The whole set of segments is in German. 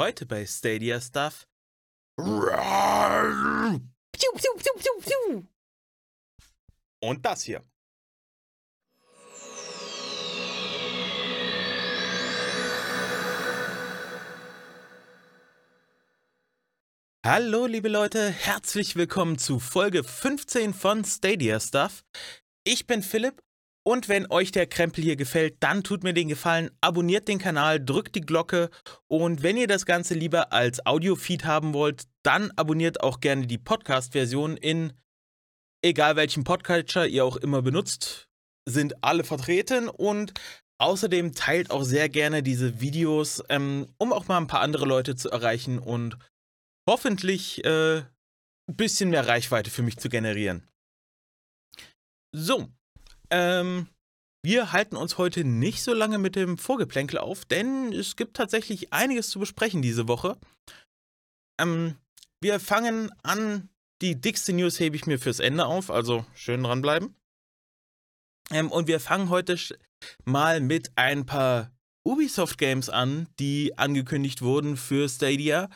Heute bei Stadia Stuff. Und das hier. Hallo, liebe Leute, herzlich willkommen zu Folge 15 von Stadia Stuff. Ich bin Philipp und wenn euch der Krempel hier gefällt, dann tut mir den Gefallen, abonniert den Kanal, drückt die Glocke. Und wenn ihr das Ganze lieber als Audiofeed haben wollt, dann abonniert auch gerne die Podcast-Version in egal welchen Podcatcher ihr auch immer benutzt, sind alle vertreten. Und außerdem teilt auch sehr gerne diese Videos, ähm, um auch mal ein paar andere Leute zu erreichen und hoffentlich äh, ein bisschen mehr Reichweite für mich zu generieren. So, ähm, wir halten uns heute nicht so lange mit dem Vorgeplänkel auf, denn es gibt tatsächlich einiges zu besprechen diese Woche. Ähm, wir fangen an. Die dickste News hebe ich mir fürs Ende auf, also schön dranbleiben. Ähm, und wir fangen heute mal mit ein paar Ubisoft-Games an, die angekündigt wurden für Stadia.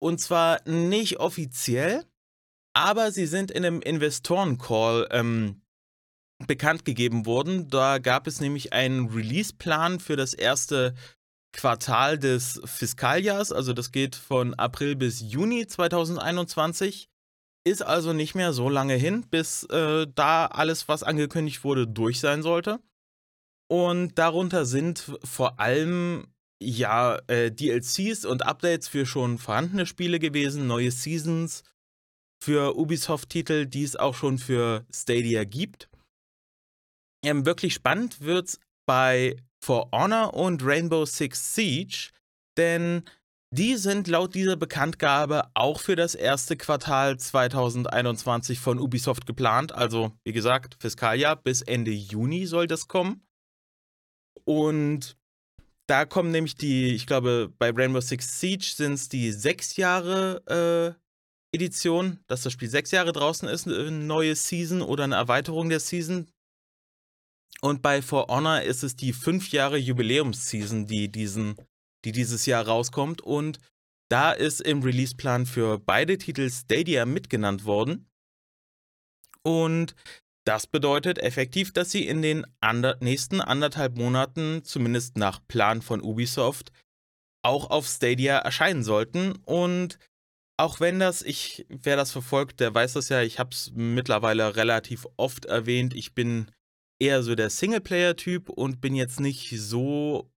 Und zwar nicht offiziell, aber sie sind in einem Investoren-Call ähm, bekannt gegeben wurden. Da gab es nämlich einen Release-Plan für das erste Quartal des Fiskaljahrs, also das geht von April bis Juni 2021. Ist also nicht mehr so lange hin, bis äh, da alles, was angekündigt wurde, durch sein sollte. Und darunter sind vor allem ja äh, DLCs und Updates für schon vorhandene Spiele gewesen, neue Seasons für Ubisoft-Titel, die es auch schon für Stadia gibt. Ähm, wirklich spannend wird's bei For Honor und Rainbow Six Siege, denn die sind laut dieser Bekanntgabe auch für das erste Quartal 2021 von Ubisoft geplant. Also, wie gesagt, Fiskaljahr bis Ende Juni soll das kommen. Und da kommen nämlich die, ich glaube, bei Rainbow Six Siege sind es die sechs Jahre äh, Edition, dass das Spiel sechs Jahre draußen ist, eine neue Season oder eine Erweiterung der Season. Und bei For Honor ist es die fünf Jahre Jubiläumsseason, die, diesen, die dieses Jahr rauskommt. Und da ist im Releaseplan für beide Titel Stadia mitgenannt worden. Und das bedeutet effektiv, dass sie in den ander nächsten anderthalb Monaten, zumindest nach Plan von Ubisoft, auch auf Stadia erscheinen sollten. Und auch wenn das, ich, wer das verfolgt, der weiß das ja, ich habe es mittlerweile relativ oft erwähnt, ich bin eher so der Singleplayer-Typ und bin jetzt nicht so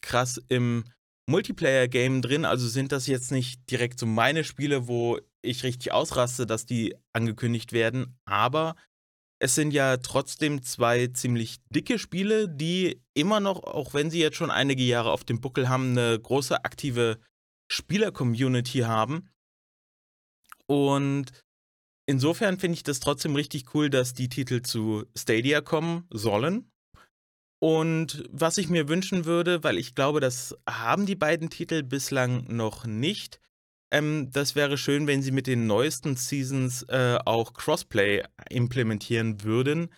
krass im Multiplayer-Game drin. Also sind das jetzt nicht direkt so meine Spiele, wo ich richtig ausraste, dass die angekündigt werden. Aber es sind ja trotzdem zwei ziemlich dicke Spiele, die immer noch, auch wenn sie jetzt schon einige Jahre auf dem Buckel haben, eine große aktive Spieler-Community haben. Und insofern finde ich das trotzdem richtig cool, dass die Titel zu Stadia kommen sollen. Und was ich mir wünschen würde, weil ich glaube, das haben die beiden Titel bislang noch nicht, ähm, das wäre schön, wenn sie mit den neuesten Seasons äh, auch Crossplay implementieren würden.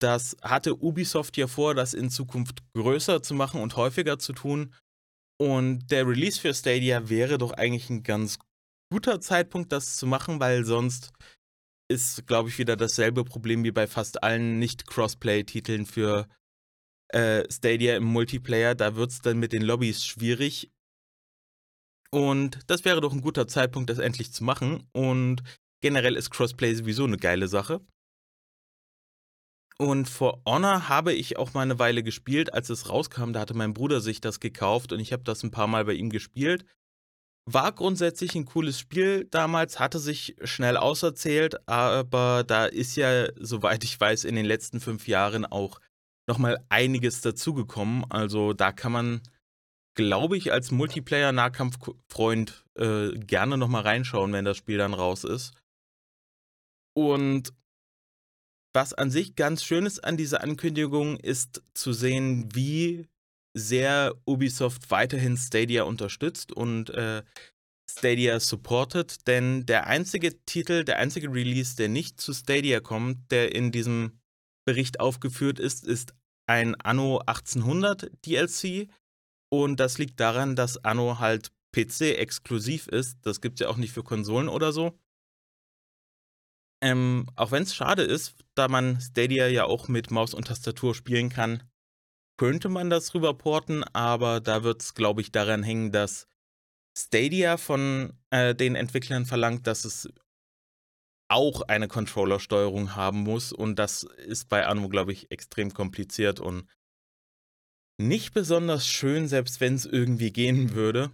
Das hatte Ubisoft ja vor, das in Zukunft größer zu machen und häufiger zu tun. Und der Release für Stadia wäre doch eigentlich ein ganz guter Zeitpunkt, das zu machen, weil sonst ist, glaube ich, wieder dasselbe Problem wie bei fast allen Nicht-Crossplay-Titeln für äh, Stadia im Multiplayer. Da wird es dann mit den Lobbys schwierig. Und das wäre doch ein guter Zeitpunkt, das endlich zu machen. Und generell ist Crossplay sowieso eine geile Sache. Und For Honor habe ich auch mal eine Weile gespielt, als es rauskam. Da hatte mein Bruder sich das gekauft und ich habe das ein paar Mal bei ihm gespielt. War grundsätzlich ein cooles Spiel damals, hatte sich schnell auserzählt, aber da ist ja, soweit ich weiß, in den letzten fünf Jahren auch nochmal einiges dazugekommen. Also da kann man, glaube ich, als Multiplayer-Nahkampffreund äh, gerne nochmal reinschauen, wenn das Spiel dann raus ist. Und was an sich ganz schön ist an dieser Ankündigung, ist zu sehen, wie sehr Ubisoft weiterhin Stadia unterstützt und äh, Stadia supportet, denn der einzige Titel, der einzige Release, der nicht zu Stadia kommt, der in diesem Bericht aufgeführt ist, ist ein Anno 1800 DLC und das liegt daran, dass Anno halt PC exklusiv ist. Das gibt es ja auch nicht für Konsolen oder so. Ähm, auch wenn es schade ist, da man Stadia ja auch mit Maus und Tastatur spielen kann, könnte man das rüberporten, aber da wird es, glaube ich, daran hängen, dass Stadia von äh, den Entwicklern verlangt, dass es auch eine Controller-Steuerung haben muss und das ist bei Anno, glaube ich, extrem kompliziert und nicht besonders schön, selbst wenn es irgendwie gehen würde.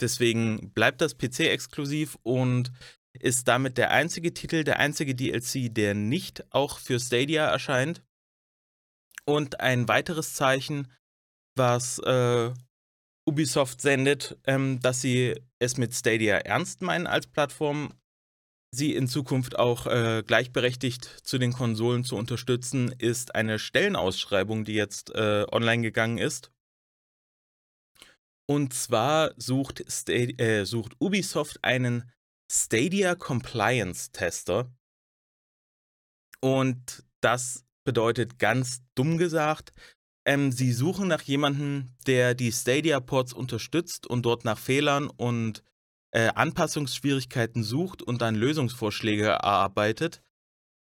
Deswegen bleibt das PC-exklusiv und ist damit der einzige Titel, der einzige DLC, der nicht auch für Stadia erscheint. Und ein weiteres Zeichen, was äh, Ubisoft sendet, ähm, dass sie es mit Stadia ernst meinen als Plattform, sie in Zukunft auch äh, gleichberechtigt zu den Konsolen zu unterstützen, ist eine Stellenausschreibung, die jetzt äh, online gegangen ist. Und zwar sucht, Stadia, äh, sucht Ubisoft einen Stadia Compliance Tester. Und das bedeutet ganz dumm gesagt, ähm, sie suchen nach jemandem, der die Stadia-Ports unterstützt und dort nach Fehlern und äh, Anpassungsschwierigkeiten sucht und dann Lösungsvorschläge erarbeitet.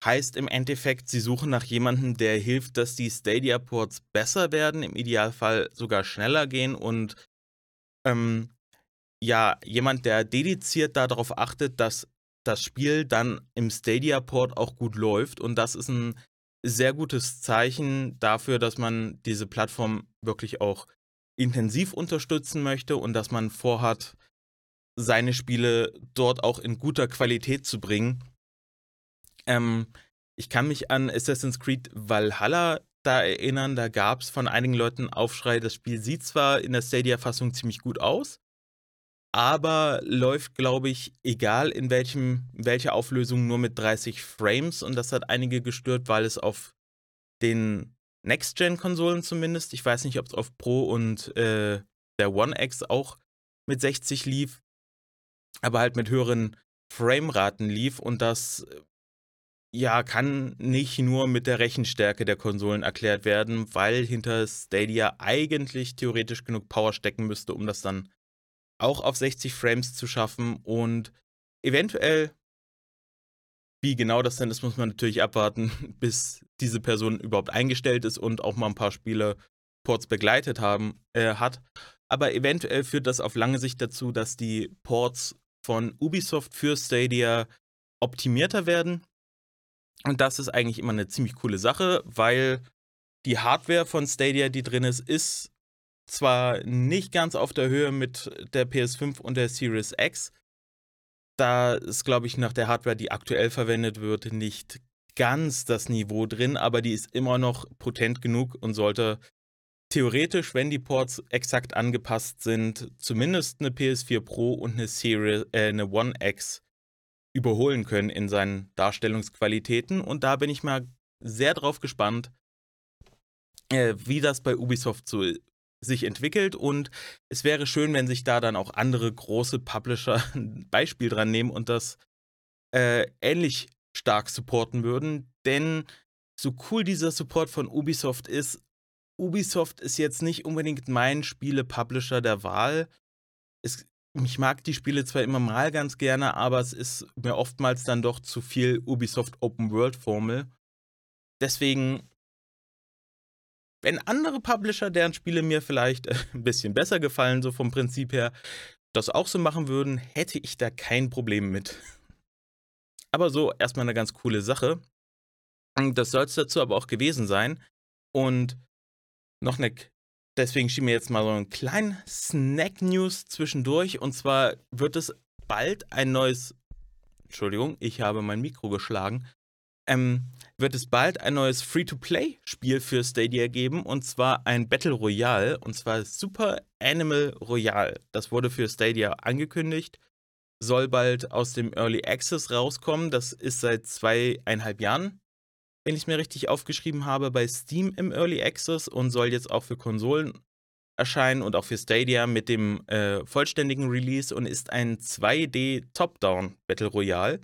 Heißt im Endeffekt, sie suchen nach jemandem, der hilft, dass die Stadia-Ports besser werden, im Idealfall sogar schneller gehen und ähm, ja, jemand, der dediziert darauf achtet, dass das Spiel dann im Stadia-Port auch gut läuft. Und das ist ein sehr gutes Zeichen dafür, dass man diese Plattform wirklich auch intensiv unterstützen möchte und dass man vorhat, seine Spiele dort auch in guter Qualität zu bringen. Ähm, ich kann mich an Assassin's Creed Valhalla da erinnern, da gab es von einigen Leuten Aufschrei, das Spiel sieht zwar in der Stadia-Fassung ziemlich gut aus, aber läuft, glaube ich, egal in welchem, welcher Auflösung nur mit 30 Frames. Und das hat einige gestört, weil es auf den Next-Gen-Konsolen zumindest, ich weiß nicht, ob es auf Pro und äh, der One X auch mit 60 lief, aber halt mit höheren Frameraten lief. Und das ja kann nicht nur mit der Rechenstärke der Konsolen erklärt werden, weil hinter Stadia eigentlich theoretisch genug Power stecken müsste, um das dann auch auf 60 Frames zu schaffen und eventuell, wie genau das denn ist, muss man natürlich abwarten, bis diese Person überhaupt eingestellt ist und auch mal ein paar Spiele Ports begleitet haben, äh, hat. Aber eventuell führt das auf lange Sicht dazu, dass die Ports von Ubisoft für Stadia optimierter werden. Und das ist eigentlich immer eine ziemlich coole Sache, weil die Hardware von Stadia, die drin ist, ist zwar nicht ganz auf der Höhe mit der PS5 und der Series X. Da ist, glaube ich, nach der Hardware, die aktuell verwendet wird, nicht ganz das Niveau drin, aber die ist immer noch potent genug und sollte theoretisch, wenn die Ports exakt angepasst sind, zumindest eine PS4 Pro und eine Series, äh, eine One X überholen können in seinen Darstellungsqualitäten. Und da bin ich mal sehr drauf gespannt, äh, wie das bei Ubisoft so sich entwickelt und es wäre schön, wenn sich da dann auch andere große Publisher ein Beispiel dran nehmen und das äh, ähnlich stark supporten würden, denn so cool dieser Support von Ubisoft ist, Ubisoft ist jetzt nicht unbedingt mein Spiele-Publisher der Wahl. Es, ich mag die Spiele zwar immer mal ganz gerne, aber es ist mir oftmals dann doch zu viel Ubisoft Open World Formel. Deswegen wenn andere Publisher, deren Spiele mir vielleicht äh, ein bisschen besser gefallen, so vom Prinzip her, das auch so machen würden, hätte ich da kein Problem mit. Aber so erstmal eine ganz coole Sache. Das soll es dazu aber auch gewesen sein. Und noch eine, deswegen schieben wir jetzt mal so einen kleinen Snack-News zwischendurch. Und zwar wird es bald ein neues, Entschuldigung, ich habe mein Mikro geschlagen, ähm, wird es bald ein neues Free-to-Play-Spiel für Stadia geben und zwar ein Battle Royale und zwar Super Animal Royale. Das wurde für Stadia angekündigt, soll bald aus dem Early Access rauskommen. Das ist seit zweieinhalb Jahren, wenn ich es mir richtig aufgeschrieben habe, bei Steam im Early Access und soll jetzt auch für Konsolen erscheinen und auch für Stadia mit dem äh, vollständigen Release und ist ein 2D Top-Down Battle Royale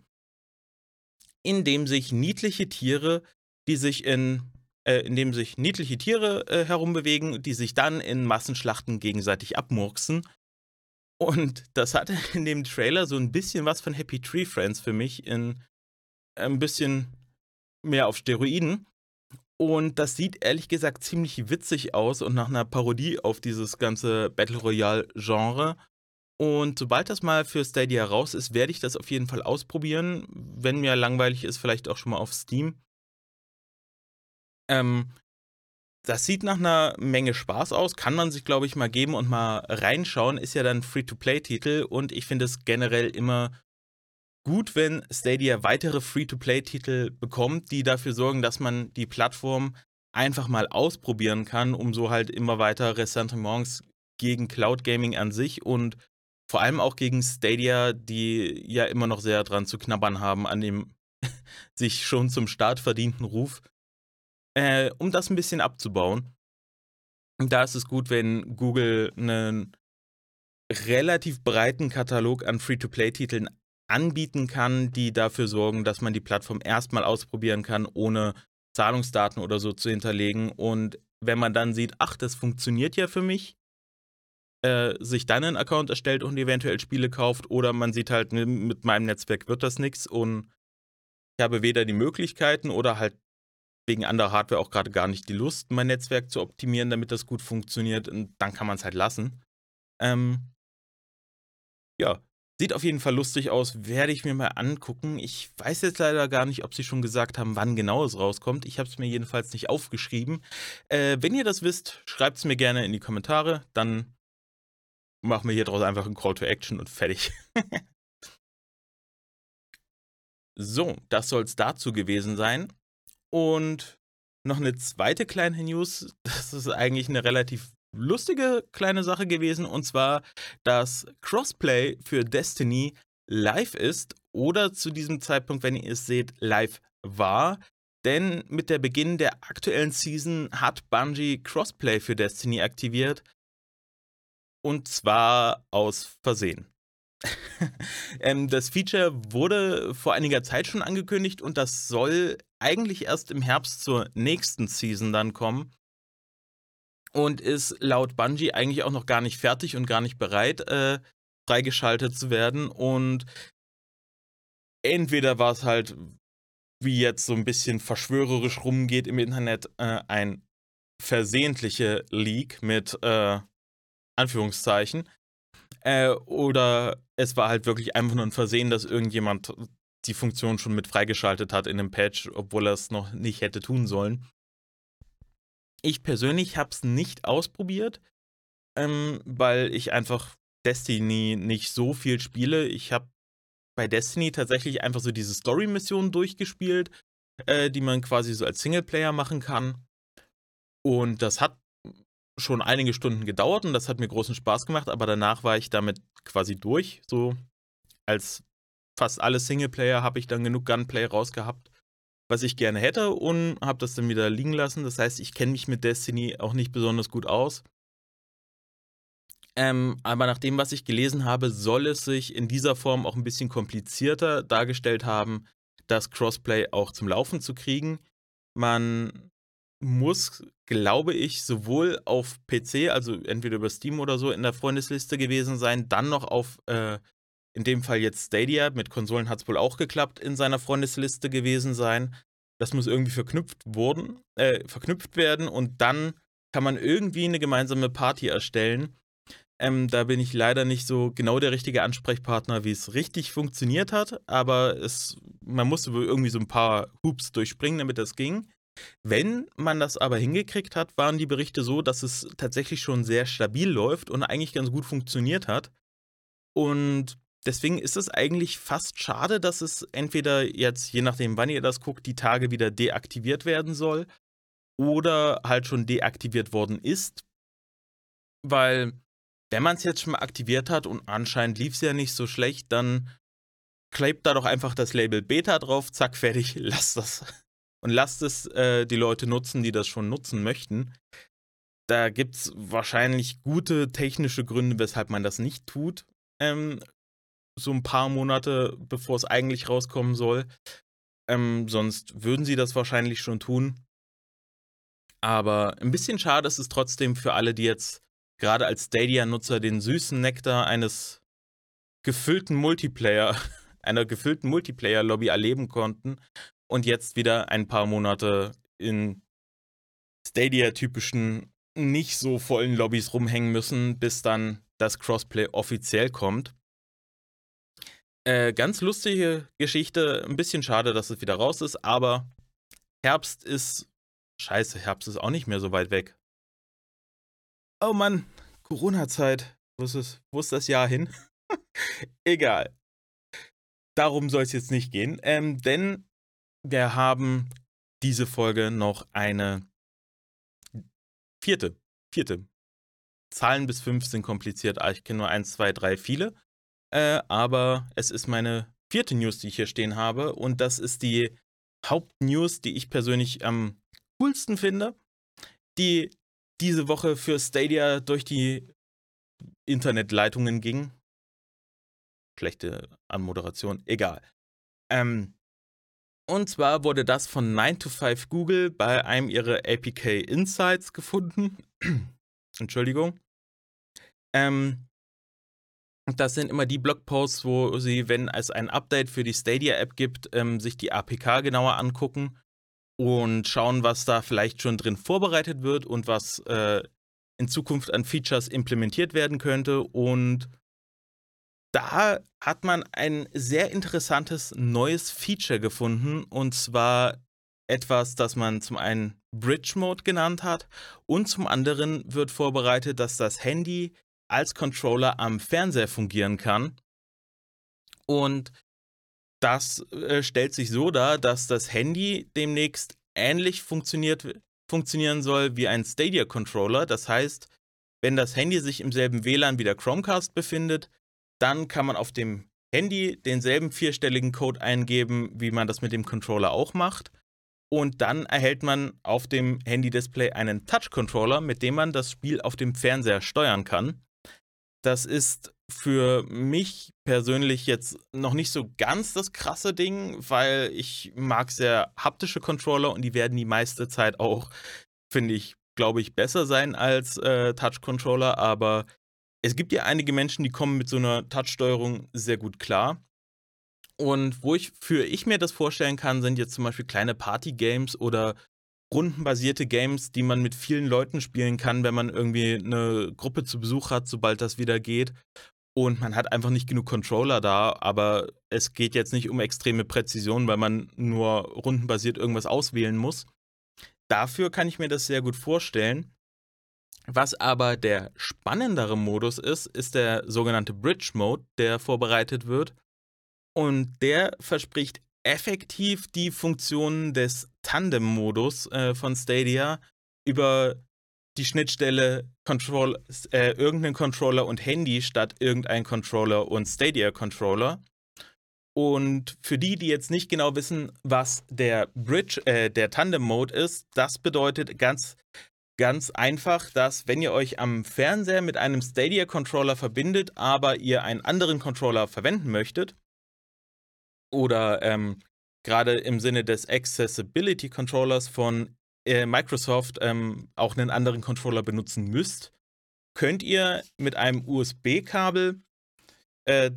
in dem sich niedliche Tiere, die sich in äh, in dem sich niedliche Tiere äh, herumbewegen, die sich dann in Massenschlachten gegenseitig abmurksen. Und das hatte in dem Trailer so ein bisschen was von Happy Tree Friends für mich, in ein bisschen mehr auf Steroiden. Und das sieht ehrlich gesagt ziemlich witzig aus und nach einer Parodie auf dieses ganze Battle Royale-Genre. Und sobald das mal für Stadia raus ist, werde ich das auf jeden Fall ausprobieren. Wenn mir langweilig ist, vielleicht auch schon mal auf Steam. Ähm, das sieht nach einer Menge Spaß aus, kann man sich, glaube ich, mal geben und mal reinschauen. Ist ja dann Free-to-Play-Titel und ich finde es generell immer gut, wenn Stadia weitere Free-to-Play-Titel bekommt, die dafür sorgen, dass man die Plattform einfach mal ausprobieren kann, um so halt immer weiter Ressentiments gegen Cloud Gaming an sich und vor allem auch gegen Stadia, die ja immer noch sehr dran zu knabbern haben an dem sich schon zum Start verdienten Ruf, äh, um das ein bisschen abzubauen. Da ist es gut, wenn Google einen relativ breiten Katalog an Free-to-Play-Titeln anbieten kann, die dafür sorgen, dass man die Plattform erstmal ausprobieren kann, ohne Zahlungsdaten oder so zu hinterlegen. Und wenn man dann sieht, ach, das funktioniert ja für mich, äh, sich dann einen Account erstellt und eventuell Spiele kauft, oder man sieht halt, ne, mit meinem Netzwerk wird das nichts und ich habe weder die Möglichkeiten oder halt wegen anderer Hardware auch gerade gar nicht die Lust, mein Netzwerk zu optimieren, damit das gut funktioniert. Und dann kann man es halt lassen. Ähm, ja, Sieht auf jeden Fall lustig aus, werde ich mir mal angucken. Ich weiß jetzt leider gar nicht, ob sie schon gesagt haben, wann genau es rauskommt. Ich habe es mir jedenfalls nicht aufgeschrieben. Äh, wenn ihr das wisst, schreibt es mir gerne in die Kommentare. Dann machen wir hier draus einfach einen Call to Action und fertig. so, das soll es dazu gewesen sein. Und noch eine zweite kleine News. Das ist eigentlich eine relativ lustige kleine Sache gewesen und zwar, dass Crossplay für Destiny live ist oder zu diesem Zeitpunkt, wenn ihr es seht, live war. Denn mit der Beginn der aktuellen Season hat Bungie Crossplay für Destiny aktiviert. Und zwar aus Versehen. ähm, das Feature wurde vor einiger Zeit schon angekündigt und das soll eigentlich erst im Herbst zur nächsten Season dann kommen und ist laut Bungie eigentlich auch noch gar nicht fertig und gar nicht bereit, äh, freigeschaltet zu werden. Und entweder war es halt, wie jetzt so ein bisschen verschwörerisch rumgeht im Internet, äh, ein versehentliche Leak mit äh, Anführungszeichen. Äh, oder es war halt wirklich einfach nur ein Versehen, dass irgendjemand die Funktion schon mit freigeschaltet hat in dem Patch, obwohl er es noch nicht hätte tun sollen. Ich persönlich habe es nicht ausprobiert, ähm, weil ich einfach Destiny nicht so viel spiele. Ich habe bei Destiny tatsächlich einfach so diese Story-Missionen durchgespielt, äh, die man quasi so als Singleplayer machen kann. Und das hat schon einige Stunden gedauert und das hat mir großen Spaß gemacht, aber danach war ich damit quasi durch. So als fast alle Singleplayer habe ich dann genug Gunplay rausgehabt was ich gerne hätte und habe das dann wieder liegen lassen. Das heißt, ich kenne mich mit Destiny auch nicht besonders gut aus. Ähm, aber nach dem, was ich gelesen habe, soll es sich in dieser Form auch ein bisschen komplizierter dargestellt haben, das Crossplay auch zum Laufen zu kriegen. Man muss, glaube ich, sowohl auf PC, also entweder über Steam oder so, in der Freundesliste gewesen sein, dann noch auf äh, in dem Fall jetzt Stadia, mit Konsolen hat es wohl auch geklappt, in seiner Freundesliste gewesen sein. Das muss irgendwie verknüpft worden, äh, verknüpft werden und dann kann man irgendwie eine gemeinsame Party erstellen. Ähm, da bin ich leider nicht so genau der richtige Ansprechpartner, wie es richtig funktioniert hat, aber es, man musste irgendwie so ein paar Hoops durchspringen, damit das ging. Wenn man das aber hingekriegt hat, waren die Berichte so, dass es tatsächlich schon sehr stabil läuft und eigentlich ganz gut funktioniert hat. Und Deswegen ist es eigentlich fast schade, dass es entweder jetzt, je nachdem, wann ihr das guckt, die Tage wieder deaktiviert werden soll oder halt schon deaktiviert worden ist. Weil, wenn man es jetzt schon mal aktiviert hat und anscheinend lief es ja nicht so schlecht, dann klebt da doch einfach das Label Beta drauf, zack, fertig, lasst das. Und lasst es äh, die Leute nutzen, die das schon nutzen möchten. Da gibt es wahrscheinlich gute technische Gründe, weshalb man das nicht tut. Ähm, so ein paar Monate, bevor es eigentlich rauskommen soll. Ähm, sonst würden sie das wahrscheinlich schon tun. Aber ein bisschen schade ist es trotzdem für alle, die jetzt gerade als Stadia-Nutzer den süßen Nektar eines gefüllten Multiplayer, einer gefüllten Multiplayer-Lobby erleben konnten und jetzt wieder ein paar Monate in Stadia-typischen, nicht so vollen Lobbys rumhängen müssen, bis dann das Crossplay offiziell kommt. Äh, ganz lustige Geschichte, ein bisschen schade, dass es wieder raus ist, aber Herbst ist. Scheiße, Herbst ist auch nicht mehr so weit weg. Oh Mann, Corona-Zeit. Wo ist es? Wo ist das Jahr hin? Egal. Darum soll es jetzt nicht gehen, ähm, denn wir haben diese Folge noch eine vierte. Vierte. Zahlen bis fünf sind kompliziert. Ich kenne nur eins, zwei, drei, viele. Äh, aber es ist meine vierte News, die ich hier stehen habe. Und das ist die Hauptnews, die ich persönlich am coolsten finde, die diese Woche für Stadia durch die Internetleitungen ging. Schlechte Anmoderation, egal. Ähm, und zwar wurde das von 9 to 5 Google bei einem ihrer APK Insights gefunden. Entschuldigung. Ähm, das sind immer die Blogposts, wo sie, wenn es ein Update für die Stadia-App gibt, ähm, sich die APK genauer angucken und schauen, was da vielleicht schon drin vorbereitet wird und was äh, in Zukunft an Features implementiert werden könnte. Und da hat man ein sehr interessantes neues Feature gefunden und zwar etwas, das man zum einen Bridge Mode genannt hat und zum anderen wird vorbereitet, dass das Handy als Controller am Fernseher fungieren kann. Und das äh, stellt sich so dar, dass das Handy demnächst ähnlich funktioniert, funktionieren soll wie ein Stadia-Controller. Das heißt, wenn das Handy sich im selben WLAN wie der Chromecast befindet, dann kann man auf dem Handy denselben vierstelligen Code eingeben, wie man das mit dem Controller auch macht. Und dann erhält man auf dem Handy-Display einen Touch-Controller, mit dem man das Spiel auf dem Fernseher steuern kann. Das ist für mich persönlich jetzt noch nicht so ganz das krasse Ding, weil ich mag sehr haptische Controller und die werden die meiste Zeit auch, finde ich, glaube ich, besser sein als äh, Touch-Controller. Aber es gibt ja einige Menschen, die kommen mit so einer Touch-Steuerung sehr gut klar. Und wo ich für ich mir das vorstellen kann, sind jetzt zum Beispiel kleine Party-Games oder rundenbasierte Games, die man mit vielen Leuten spielen kann, wenn man irgendwie eine Gruppe zu Besuch hat, sobald das wieder geht. Und man hat einfach nicht genug Controller da, aber es geht jetzt nicht um extreme Präzision, weil man nur rundenbasiert irgendwas auswählen muss. Dafür kann ich mir das sehr gut vorstellen. Was aber der spannendere Modus ist, ist der sogenannte Bridge Mode, der vorbereitet wird. Und der verspricht effektiv die Funktionen des Tandem-Modus äh, von Stadia über die Schnittstelle Control, äh, irgendeinen Controller und Handy statt irgendein Controller und Stadia-Controller. Und für die, die jetzt nicht genau wissen, was der Bridge, äh, der Tandem-Mode ist, das bedeutet ganz, ganz einfach, dass wenn ihr euch am Fernseher mit einem Stadia-Controller verbindet, aber ihr einen anderen Controller verwenden möchtet, oder ähm, gerade im Sinne des Accessibility Controllers von äh, Microsoft ähm, auch einen anderen Controller benutzen müsst, könnt ihr mit einem USB-Kabel äh,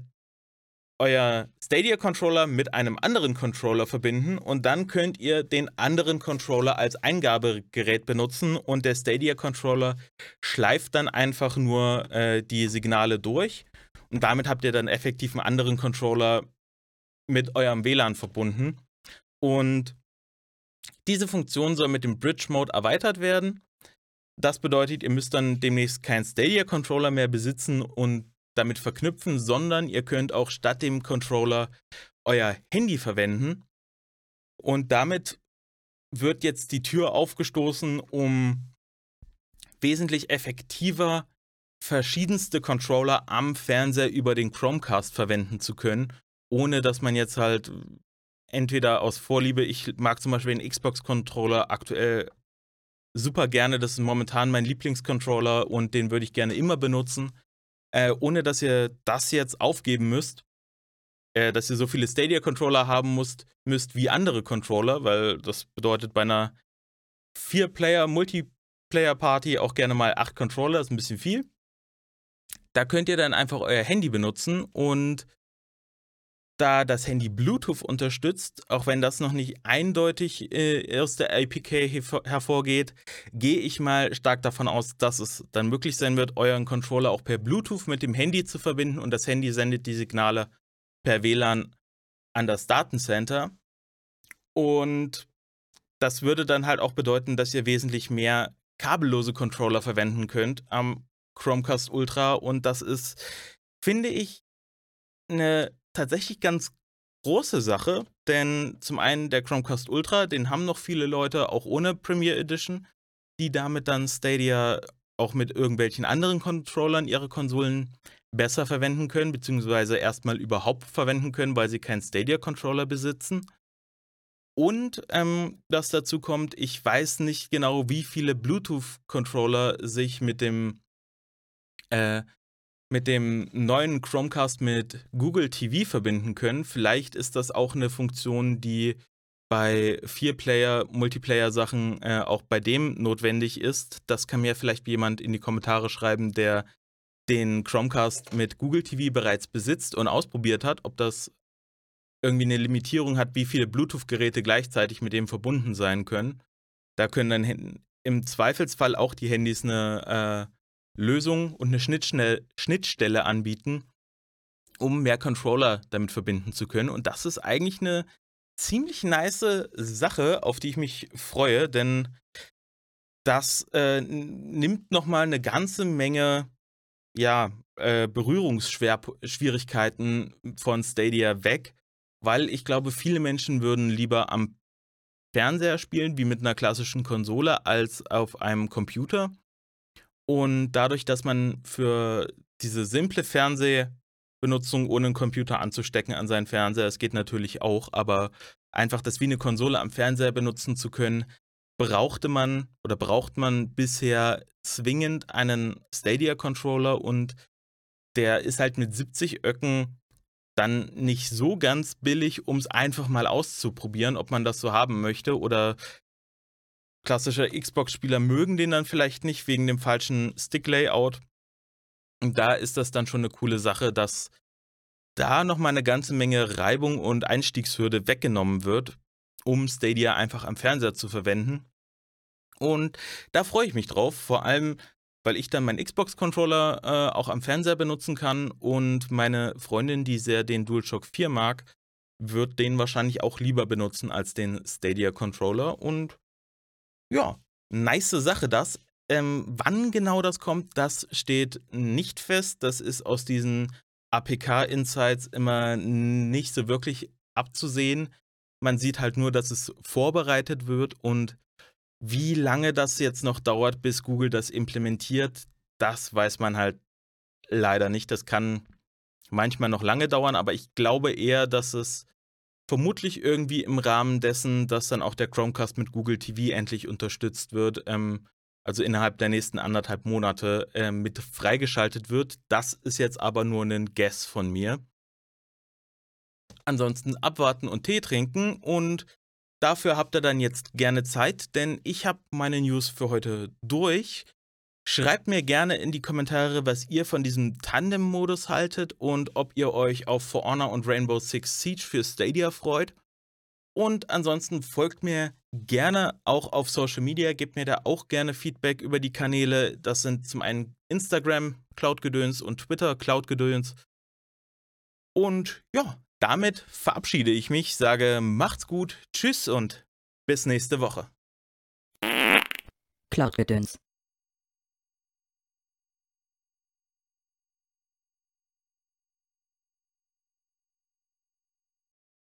euer Stadia-Controller mit einem anderen Controller verbinden und dann könnt ihr den anderen Controller als Eingabegerät benutzen und der Stadia-Controller schleift dann einfach nur äh, die Signale durch und damit habt ihr dann effektiv einen anderen Controller mit eurem WLAN verbunden. Und diese Funktion soll mit dem Bridge Mode erweitert werden. Das bedeutet, ihr müsst dann demnächst keinen Stadia-Controller mehr besitzen und damit verknüpfen, sondern ihr könnt auch statt dem Controller euer Handy verwenden. Und damit wird jetzt die Tür aufgestoßen, um wesentlich effektiver verschiedenste Controller am Fernseher über den Chromecast verwenden zu können ohne dass man jetzt halt entweder aus Vorliebe, ich mag zum Beispiel den Xbox-Controller aktuell super gerne, das ist momentan mein Lieblingscontroller und den würde ich gerne immer benutzen, äh, ohne dass ihr das jetzt aufgeben müsst, äh, dass ihr so viele Stadia-Controller haben müsst, müsst wie andere Controller, weil das bedeutet bei einer Vier-Player-Multi- Six-Player-Party auch gerne mal acht Controller, ist ein bisschen viel. Da könnt ihr dann einfach euer Handy benutzen und da das Handy Bluetooth unterstützt, auch wenn das noch nicht eindeutig äh, aus der APK hervorgeht, gehe ich mal stark davon aus, dass es dann möglich sein wird, euren Controller auch per Bluetooth mit dem Handy zu verbinden und das Handy sendet die Signale per WLAN an das Datencenter. Und das würde dann halt auch bedeuten, dass ihr wesentlich mehr kabellose Controller verwenden könnt am Chromecast Ultra. Und das ist, finde ich, eine tatsächlich ganz große Sache, denn zum einen der Chromecast Ultra, den haben noch viele Leute auch ohne Premiere Edition, die damit dann Stadia auch mit irgendwelchen anderen Controllern ihre Konsolen besser verwenden können, beziehungsweise erstmal überhaupt verwenden können, weil sie keinen Stadia-Controller besitzen. Und ähm, das dazu kommt, ich weiß nicht genau, wie viele Bluetooth-Controller sich mit dem äh, mit dem neuen Chromecast mit Google TV verbinden können. Vielleicht ist das auch eine Funktion, die bei Vier-Player, Multiplayer-Sachen äh, auch bei dem notwendig ist. Das kann mir vielleicht jemand in die Kommentare schreiben, der den Chromecast mit Google TV bereits besitzt und ausprobiert hat, ob das irgendwie eine Limitierung hat, wie viele Bluetooth-Geräte gleichzeitig mit dem verbunden sein können. Da können dann im Zweifelsfall auch die Handys eine äh, Lösung und eine Schnittstelle anbieten, um mehr Controller damit verbinden zu können. Und das ist eigentlich eine ziemlich nice Sache, auf die ich mich freue, denn das äh, nimmt nochmal eine ganze Menge ja, äh, Berührungsschwierigkeiten von Stadia weg, weil ich glaube, viele Menschen würden lieber am Fernseher spielen, wie mit einer klassischen Konsole, als auf einem Computer. Und dadurch, dass man für diese simple Fernsehbenutzung ohne einen Computer anzustecken an seinen Fernseher, es geht natürlich auch, aber einfach das wie eine Konsole am Fernseher benutzen zu können, brauchte man oder braucht man bisher zwingend einen Stadia-Controller und der ist halt mit 70 Öcken dann nicht so ganz billig, um es einfach mal auszuprobieren, ob man das so haben möchte oder klassische Xbox-Spieler mögen den dann vielleicht nicht wegen dem falschen Stick-Layout. Und da ist das dann schon eine coole Sache, dass da nochmal eine ganze Menge Reibung und Einstiegshürde weggenommen wird, um Stadia einfach am Fernseher zu verwenden. Und da freue ich mich drauf, vor allem, weil ich dann meinen Xbox-Controller äh, auch am Fernseher benutzen kann und meine Freundin, die sehr den DualShock 4 mag, wird den wahrscheinlich auch lieber benutzen als den Stadia-Controller. Und ja, nice Sache das. Ähm, wann genau das kommt, das steht nicht fest. Das ist aus diesen APK-Insights immer nicht so wirklich abzusehen. Man sieht halt nur, dass es vorbereitet wird und wie lange das jetzt noch dauert, bis Google das implementiert, das weiß man halt leider nicht. Das kann manchmal noch lange dauern, aber ich glaube eher, dass es vermutlich irgendwie im Rahmen dessen, dass dann auch der Chromecast mit Google TV endlich unterstützt wird, ähm, also innerhalb der nächsten anderthalb Monate äh, mit freigeschaltet wird. Das ist jetzt aber nur ein Guess von mir. Ansonsten abwarten und Tee trinken und dafür habt ihr dann jetzt gerne Zeit, denn ich habe meine News für heute durch. Schreibt mir gerne in die Kommentare, was ihr von diesem Tandem-Modus haltet und ob ihr euch auf For Honor und Rainbow Six Siege für Stadia freut. Und ansonsten folgt mir gerne auch auf Social Media, gebt mir da auch gerne Feedback über die Kanäle. Das sind zum einen Instagram Cloud-Gedöns und Twitter Cloud-Gedöns. Und ja, damit verabschiede ich mich, sage macht's gut, tschüss und bis nächste Woche. Cloud-Gedöns